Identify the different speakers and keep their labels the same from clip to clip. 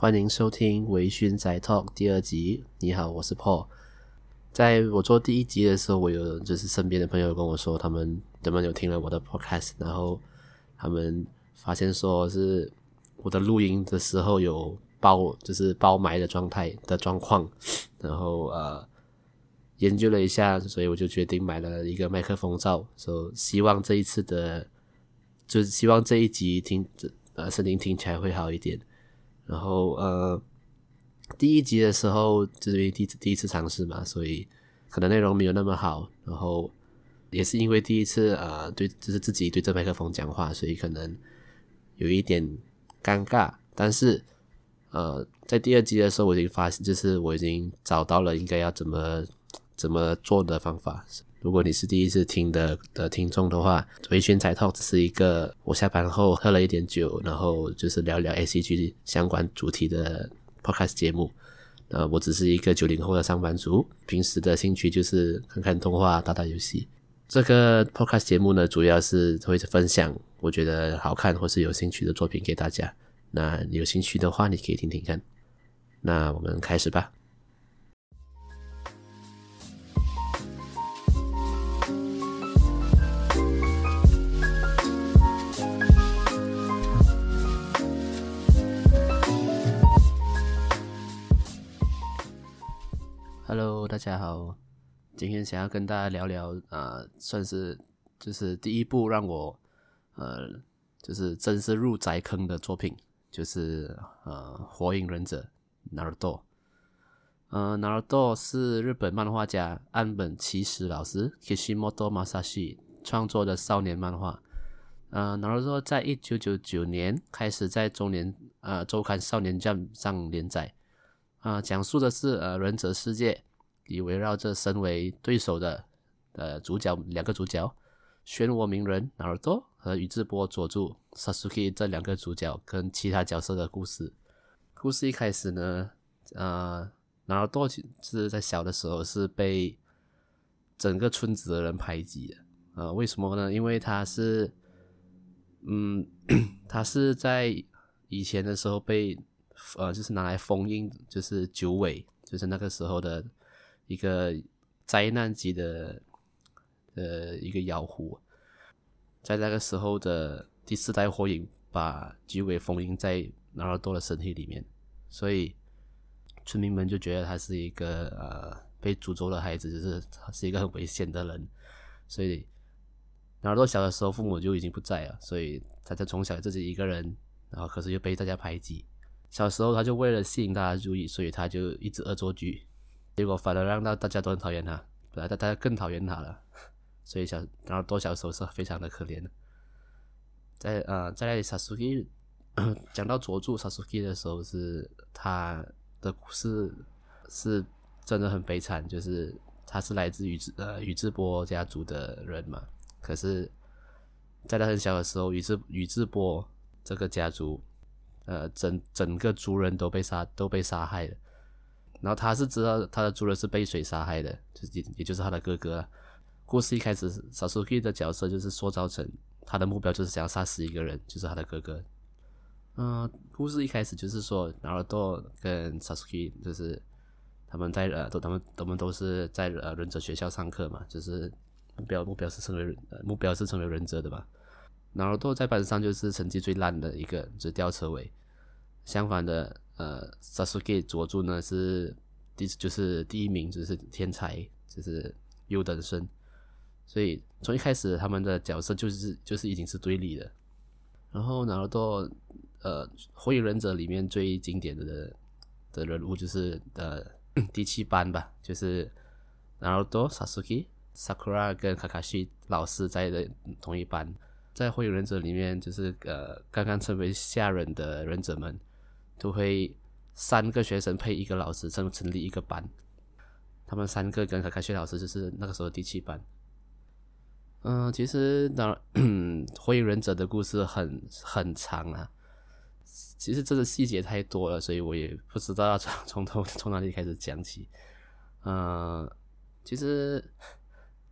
Speaker 1: 欢迎收听《微醺宅 Talk》第二集。你好，我是 Paul。在我做第一集的时候，我有就是身边的朋友跟我说，他们他们有听了我的 Podcast，然后他们发现说是我的录音的时候有包，就是包埋的状态的状况，然后呃研究了一下，所以我就决定买了一个麦克风罩，所以希望这一次的，就是希望这一集听呃声音听起来会好一点。然后呃，第一集的时候就是因为第第一次尝试嘛，所以可能内容没有那么好。然后也是因为第一次呃对，就是自己对着麦克风讲话，所以可能有一点尴尬。但是呃，在第二集的时候，我已经发现，就是我已经找到了应该要怎么怎么做的方法。如果你是第一次听的的听众的话，微醺宅 Talk 只是一个我下班后喝了一点酒，然后就是聊聊 ACG 相关主题的 podcast 节目。呃，我只是一个九零后的上班族，平时的兴趣就是看看动画、打打游戏。这个 podcast 节目呢，主要是会分享我觉得好看或是有兴趣的作品给大家。那有兴趣的话，你可以听听看。那我们开始吧。大家好，今天想要跟大家聊聊，呃，算是就是第一部让我呃，就是正式入宅坑的作品，就是呃，《火影忍者》Naruto。呃，Naruto 是日本漫画家岸本齐史老师 Kishimoto Masashi 创作的少年漫画。呃，Naruto 在一九九九年开始在中年呃周刊少年 Jump 上连载。啊、呃，讲述的是呃忍者世界，以围绕着身为对手的呃主角两个主角漩涡鸣人 Naruto 和宇智波佐助 Sasuke 这两个主角跟其他角色的故事。故事一开始呢，呃，Naruto 是在小的时候是被整个村子的人排挤的。呃，为什么呢？因为他是，嗯，他是在以前的时候被。呃，就是拿来封印，就是九尾，就是那个时候的一个灾难级的呃一个妖狐，在那个时候的第四代火影把九尾封印在ナルト的身体里面，所以村民们就觉得他是一个呃被诅咒的孩子，就是他是一个很危险的人，所以ナルト小的时候父母就已经不在了，所以他就从小自己一个人，然后可是又被大家排挤。小时候他就为了吸引大家注意，所以他就一直恶作剧， 结果反而让到大家都很讨厌他，本来大家更讨厌他了。所以小然后多小的时候是非常的可怜的。在呃在 Sasuke 讲到佐助 Sasuke 的时候，是他的故事是真的很悲惨，就是他是来自宇智呃宇智波家族的人嘛，可是在他很小的时候，宇智宇智波这个家族。呃，整整个族人都被杀，都被杀害了。然后他是知道他的主人是被谁杀害的，就也也就是他的哥哥。故事一开始，Sasuke 的角色就是塑造成他的目标就是想要杀死一个人，就是他的哥哥。嗯、故事一开始就是说，Naruto 跟 Sasuke 就是他们在呃，都他们他们都是在呃忍者学校上课嘛，就是目标目标是成为呃目标是成为忍者的嘛。Naruto 在班上就是成绩最烂的一个，就是吊车尾。相反的，呃，Sasuke 佐助呢是第就是第一名，就是天才，就是优等生。所以从一开始他们的角色就是就是已经是对立的。然后 Naruto，呃，火影忍者里面最经典的的人物就是呃第七班吧，就是然后多、Sasuke、Sakura 跟 Kakashi 老师在的同一班。在火影忍者里面，就是呃刚刚成为下忍的忍者们。都会三个学生配一个老师，成成立一个班。他们三个跟卡卡西老师就是那个时候第七班。嗯、其实当然，火影忍者的故事很很长啊。其实这个细节太多了，所以我也不知道要从 从头从哪里开始讲起。嗯、其实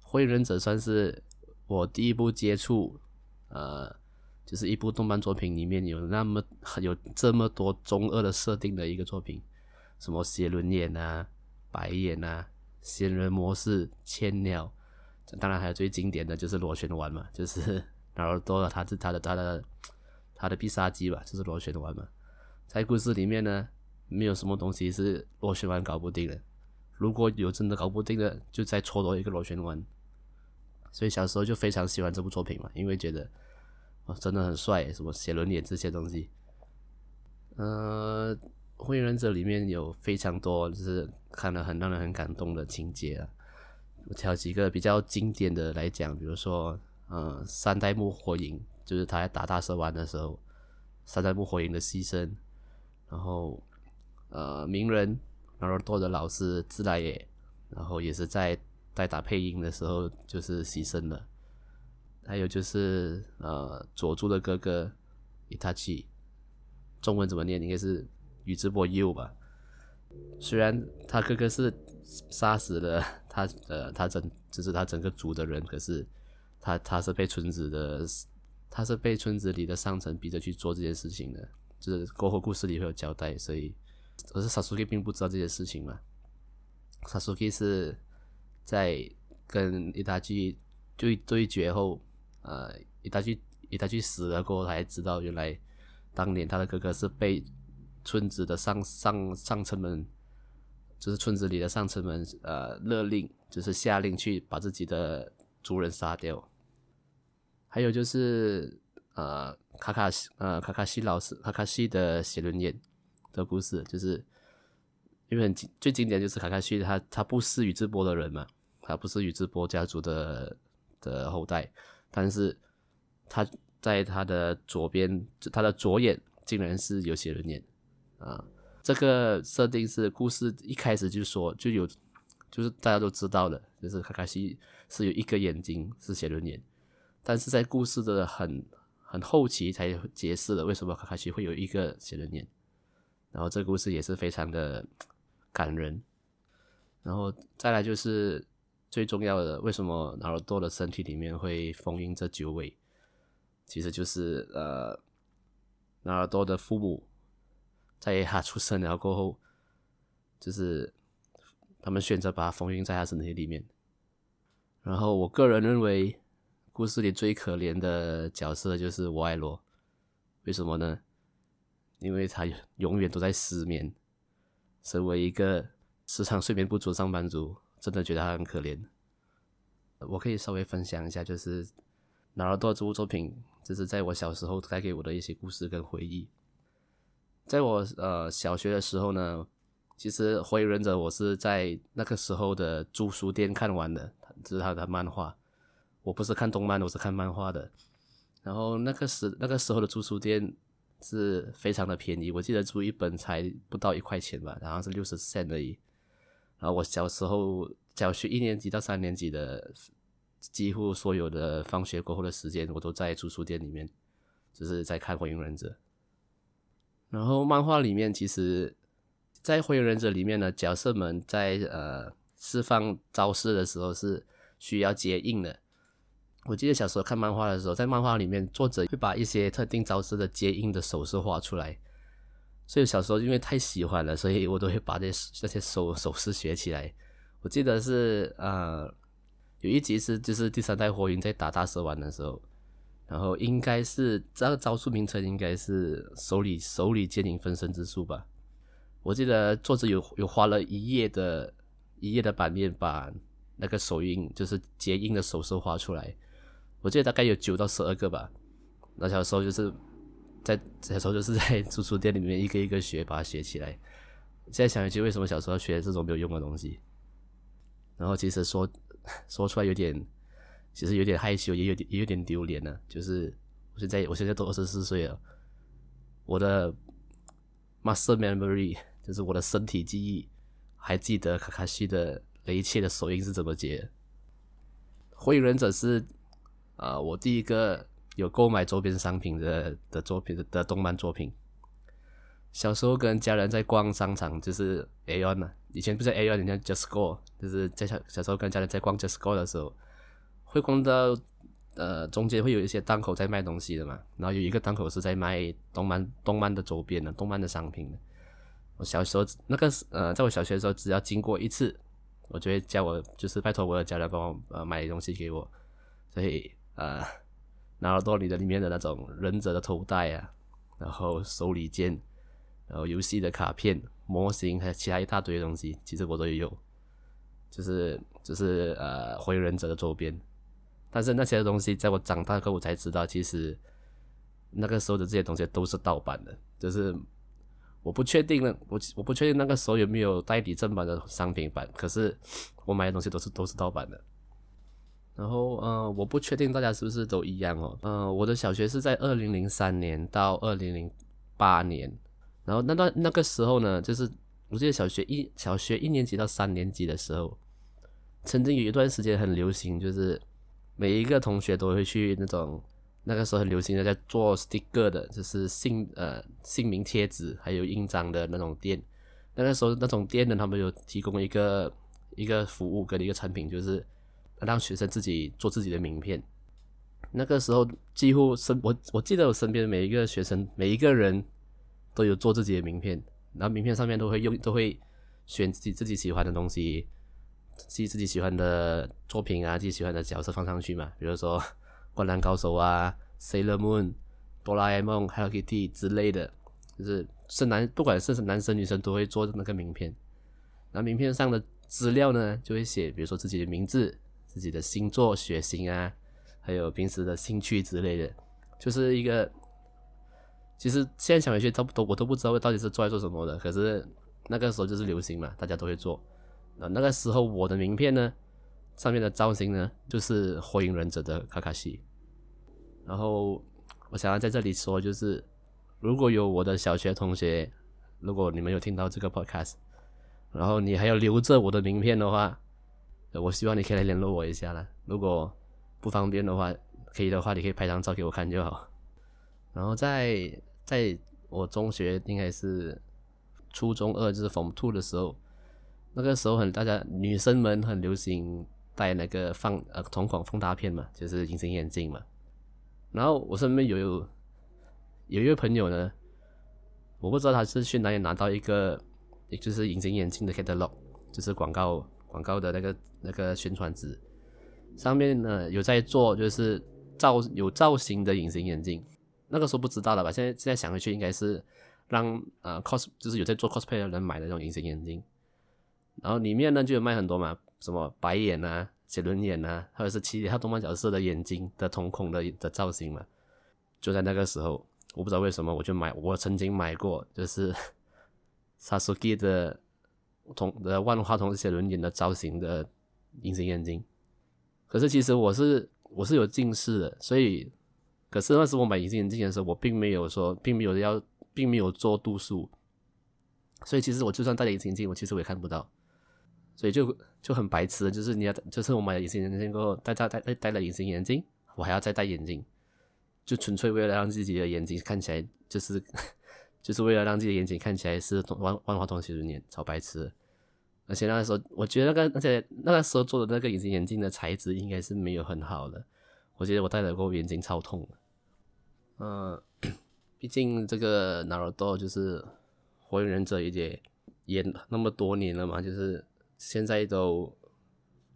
Speaker 1: 火影忍者算是我第一部接触呃。就是一部动漫作品里面有那么有这么多中二的设定的一个作品，什么写轮眼啊、白眼啊、仙人模式、千鸟，当然还有最经典的就是螺旋丸嘛，就是 然后多了他是他的他的他的必杀技吧，就是螺旋丸嘛。在故事里面呢，没有什么东西是螺旋丸搞不定的。如果有真的搞不定的，就再搓多一个螺旋丸。所以小时候就非常喜欢这部作品嘛，因为觉得真的很帅，什么写轮眼这些东西。呃，《火影忍者》里面有非常多就是看了很让人很感动的情节啊。我挑几个比较经典的来讲，比如说，呃，三代目火影，就是他在打大蛇丸的时候，三代目火影的牺牲。然后，呃，鸣人。然后多的老师自来也，然后也是在在打配音的时候就是牺牲了。还有就是呃佐助的哥哥伊塔奇，中文怎么念？应该是宇智波鼬吧。虽然他哥哥是杀死了他呃他整就是他整个族的人，可是他他是被村子的他是被村子里的上层逼着去做这件事情的，就是过后故事里会有交代，所以。可是 Sasuke 并不知道这件事情嘛。Sasuke 是在跟伊达气对对决后，呃，伊达气伊达气死了过后，才知道原来当年他的哥哥是被村子的上上上层们，就是村子里的上层们，呃，勒令就是下令去把自己的族人杀掉。还有就是呃，卡卡西呃卡卡西老师卡卡西的写轮眼。的故事就是，因为很经最经典就是卡卡西，他他不是宇智波的人嘛，他不是宇智波家族的的后代，但是他在他的左边，他的左眼竟然是有写轮眼啊！这个设定是故事一开始就说就有，就是大家都知道的，就是卡卡西是有一个眼睛是写轮眼，但是在故事的很很后期才解释了为什么卡卡西会有一个写轮眼。然后这故事也是非常的感人，然后再来就是最重要的，为什么纳尔多的身体里面会封印这九尾？其实就是呃，纳尔多的父母在他出生了过后，就是他们选择把他封印在他身体里面。然后我个人认为，故事里最可怜的角色就是我爱罗，为什么呢？因为他永远都在失眠，身为一个时常睡眠不足的上班族，真的觉得他很可怜。我可以稍微分享一下，就是《纳鲁多》这部作品，就是在我小时候带给我的一些故事跟回忆。在我呃小学的时候呢，其实《火影忍者》我是在那个时候的租书店看完的，这是他的漫画。我不是看动漫，我是看漫画的。然后那个时那个时候的租书店。是非常的便宜，我记得租一本才不到一块钱吧，然后是六十 cent 而已。然后我小时候小学一年级到三年级的，几乎所有的放学过后的时间，我都在租书店里面，就是在看《火影忍者》。然后漫画里面，其实，在《火影忍者》里面呢，角色们在呃释放招式的时候是需要接应的。我记得小时候看漫画的时候，在漫画里面，作者会把一些特定招式的接应的手势画出来。所以小时候因为太喜欢了，所以我都会把这些这些手手势学起来。我记得是呃，有一集是就是第三代火影在打大蛇丸的时候，然后应该是这个招数名称应该是手里手里剑影分身之术吧。我记得作者有有花了一页的一页的版面把那个手印就是结印的手势画出来。我记得大概有九到十二个吧。那小时候就是在小时候就是在 租书店里面一个一个学，把它学起来。现在想一句，为什么小时候要学这种没有用的东西？然后其实说说出来有点，其实有点害羞，也有点也有点丢脸呢。就是我现在我现在都二十四岁了，我的 muscle memory 就是我的身体记忆，还记得卡卡西的雷切的手印是怎么结。火影忍者是。啊、呃，我第一个有购买周边商品的的作品的，动漫作品。小时候跟家人在逛商场，就是 AEON 嘛，以前不是 AEON，人家 Just Go，就是在小小时候跟家人在逛 Just Go 的时候，会逛到呃中间会有一些档口在卖东西的嘛，然后有一个档口是在卖动漫动漫的周边的动漫的商品的。我小时候那个呃，在我小学的时候，只要经过一次，我就会叫我就是拜托我的家人帮我呃买东西给我，所以呃，拿了多里的里面的那种忍者的头带啊，然后手里剑，然后游戏的卡片、模型还有其他一大堆东西，其实我都有，就是就是呃火影忍者的周边，但是那些东西在我长大后我才知道，其实那个时候的这些东西都是盗版的，就是。我不确定了，我我不确定那个时候有没有代理正版的商品版，可是我买的东西都是都是盗版的。然后，呃，我不确定大家是不是都一样哦。呃，我的小学是在二零零三年到二零零八年，然后那段那个时候呢，就是我记得小学一小学一年级到三年级的时候，曾经有一段时间很流行，就是每一个同学都会去那种。那个时候很流行的在做 sticker 的，就是姓呃姓名贴纸，还有印章的那种店。那个时候那种店呢，他们有提供一个一个服务跟一个产品，就是让学生自己做自己的名片。那个时候几乎身我我记得我身边每一个学生每一个人都有做自己的名片，然后名片上面都会用都会选自己自己喜欢的东西，自己自己喜欢的作品啊，自己喜欢的角色放上去嘛，比如说。灌篮高手啊，Sailor Moon、哆啦 A 梦、Hello Kitty 之类的，就是是男，不管是男生女生都会做那个名片。然后名片上的资料呢，就会写，比如说自己的名字、自己的星座、血型啊，还有平时的兴趣之类的。就是一个，其实现在想回去，都都我都不知道到底是做来做什么的。可是那个时候就是流行嘛，大家都会做。那那个时候我的名片呢，上面的造型呢，就是火影忍者的卡卡西。然后我想要在这里说，就是如果有我的小学同学，如果你们有听到这个 podcast，然后你还要留着我的名片的话，我希望你可以来联络我一下啦。如果不方便的话，可以的话，你可以拍张照给我看就好。然后在在我中学应该是初中二就是 Form Two 的时候，那个时候很大家女生们很流行戴那个放呃瞳孔放大片嘛，就是隐形眼镜嘛。然后我身边有有有一位朋友呢，我不知道他是去哪里拿到一个，也就是隐形眼镜的 catalog，就是广告广告的那个那个宣传纸，上面呢有在做就是造有造型的隐形眼镜，那个时候不知道了吧？现在现在想回去，应该是让呃 cos 就是有在做 cosplay 的人买的那种隐形眼镜，然后里面呢就有卖很多嘛，什么白眼啊。写轮眼啊，或者是其他动漫角色的眼睛的瞳孔的的造型嘛，就在那个时候，我不知道为什么我就买，我曾经买过，就是 Sasuke 的同的万花筒写轮眼的造型的隐形眼镜。可是其实我是我是有近视的，所以可是那时我买隐形眼镜的时候，我并没有说，并没有要，并没有做度数，所以其实我就算戴了隐形眼镜，我其实我也看不到。所以就就很白痴，就是你要，就是我买了隐形眼镜过后，戴戴戴戴了隐形眼镜，我还要再戴眼镜，就纯粹为了让自己的眼睛看起来，就是就是为了让自己的眼睛看起来是万万花筒写轮眼，超白痴。而且那个时候，我觉得那个而且那个时候做的那个隐形眼镜的材质应该是没有很好的，我觉得我戴了过后眼睛超痛。嗯，毕竟这个 Naruto 就是火影忍者也演那么多年了嘛，就是。现在都，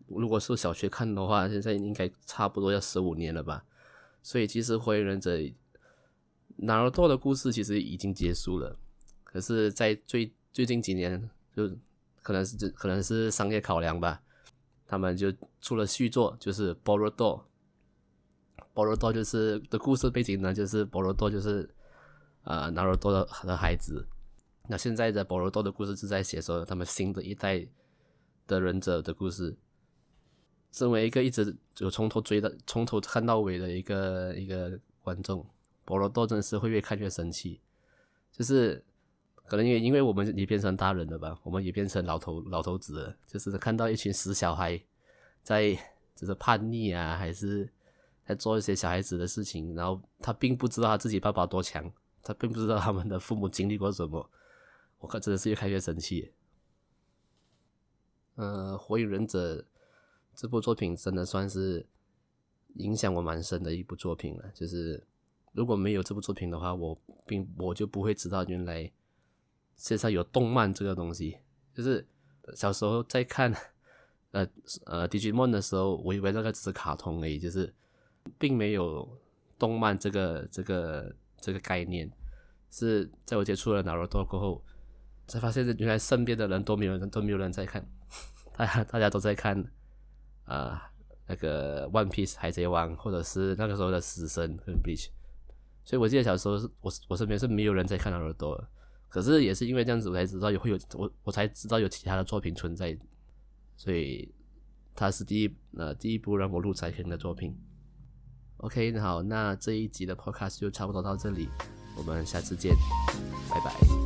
Speaker 1: 如果是小学看的话，现在应该差不多要十五年了吧。所以其实火影忍者，ナルト的故事其实已经结束了。可是，在最最近几年，就可能是就可能是商业考量吧，他们就出了续作，就是ボルト。ボルト就是的故事背景呢，就是ボルト就是啊ナルト的的孩子。那现在的ボルト的故事是在写说他们新的一代。的忍者的故事，身为一个一直就从头追到从头看到尾的一个一个观众， 博罗多真的是会越看越生气。就是可能也因为我们也变成大人了吧，我们也变成老头老头子了。就是看到一群死小孩在就是叛逆啊，还是在做一些小孩子的事情，然后他并不知道他自己爸爸多强，他并不知道他们的父母经历过什么。我靠，真的是越看越生气。呃，《火影忍者》这部作品真的算是影响我蛮深的一部作品了。就是如果没有这部作品的话，我并我就不会知道原来世界上有动漫这个东西。就是小时候在看呃呃 Digimon 的时候，我以为那个只是卡通而已，就是并没有动漫这个这个这个概念。是在我接触了 Naruto 过后，才发现原来身边的人都没有人都没有人在看，大家大家都在看啊、呃、那个 One Piece 海贼王，或者是那个时候的死神跟 Bleach，所以我记得小时候是我我身边是没有人在看老耳朵》的，可是也是因为这样子我才知道有会有我我才知道有其他的作品存在，所以他是第一呃第一部让我入宅坑的作品。OK，好，那这一集的 Podcast 就差不多到这里。我们下次见，拜拜。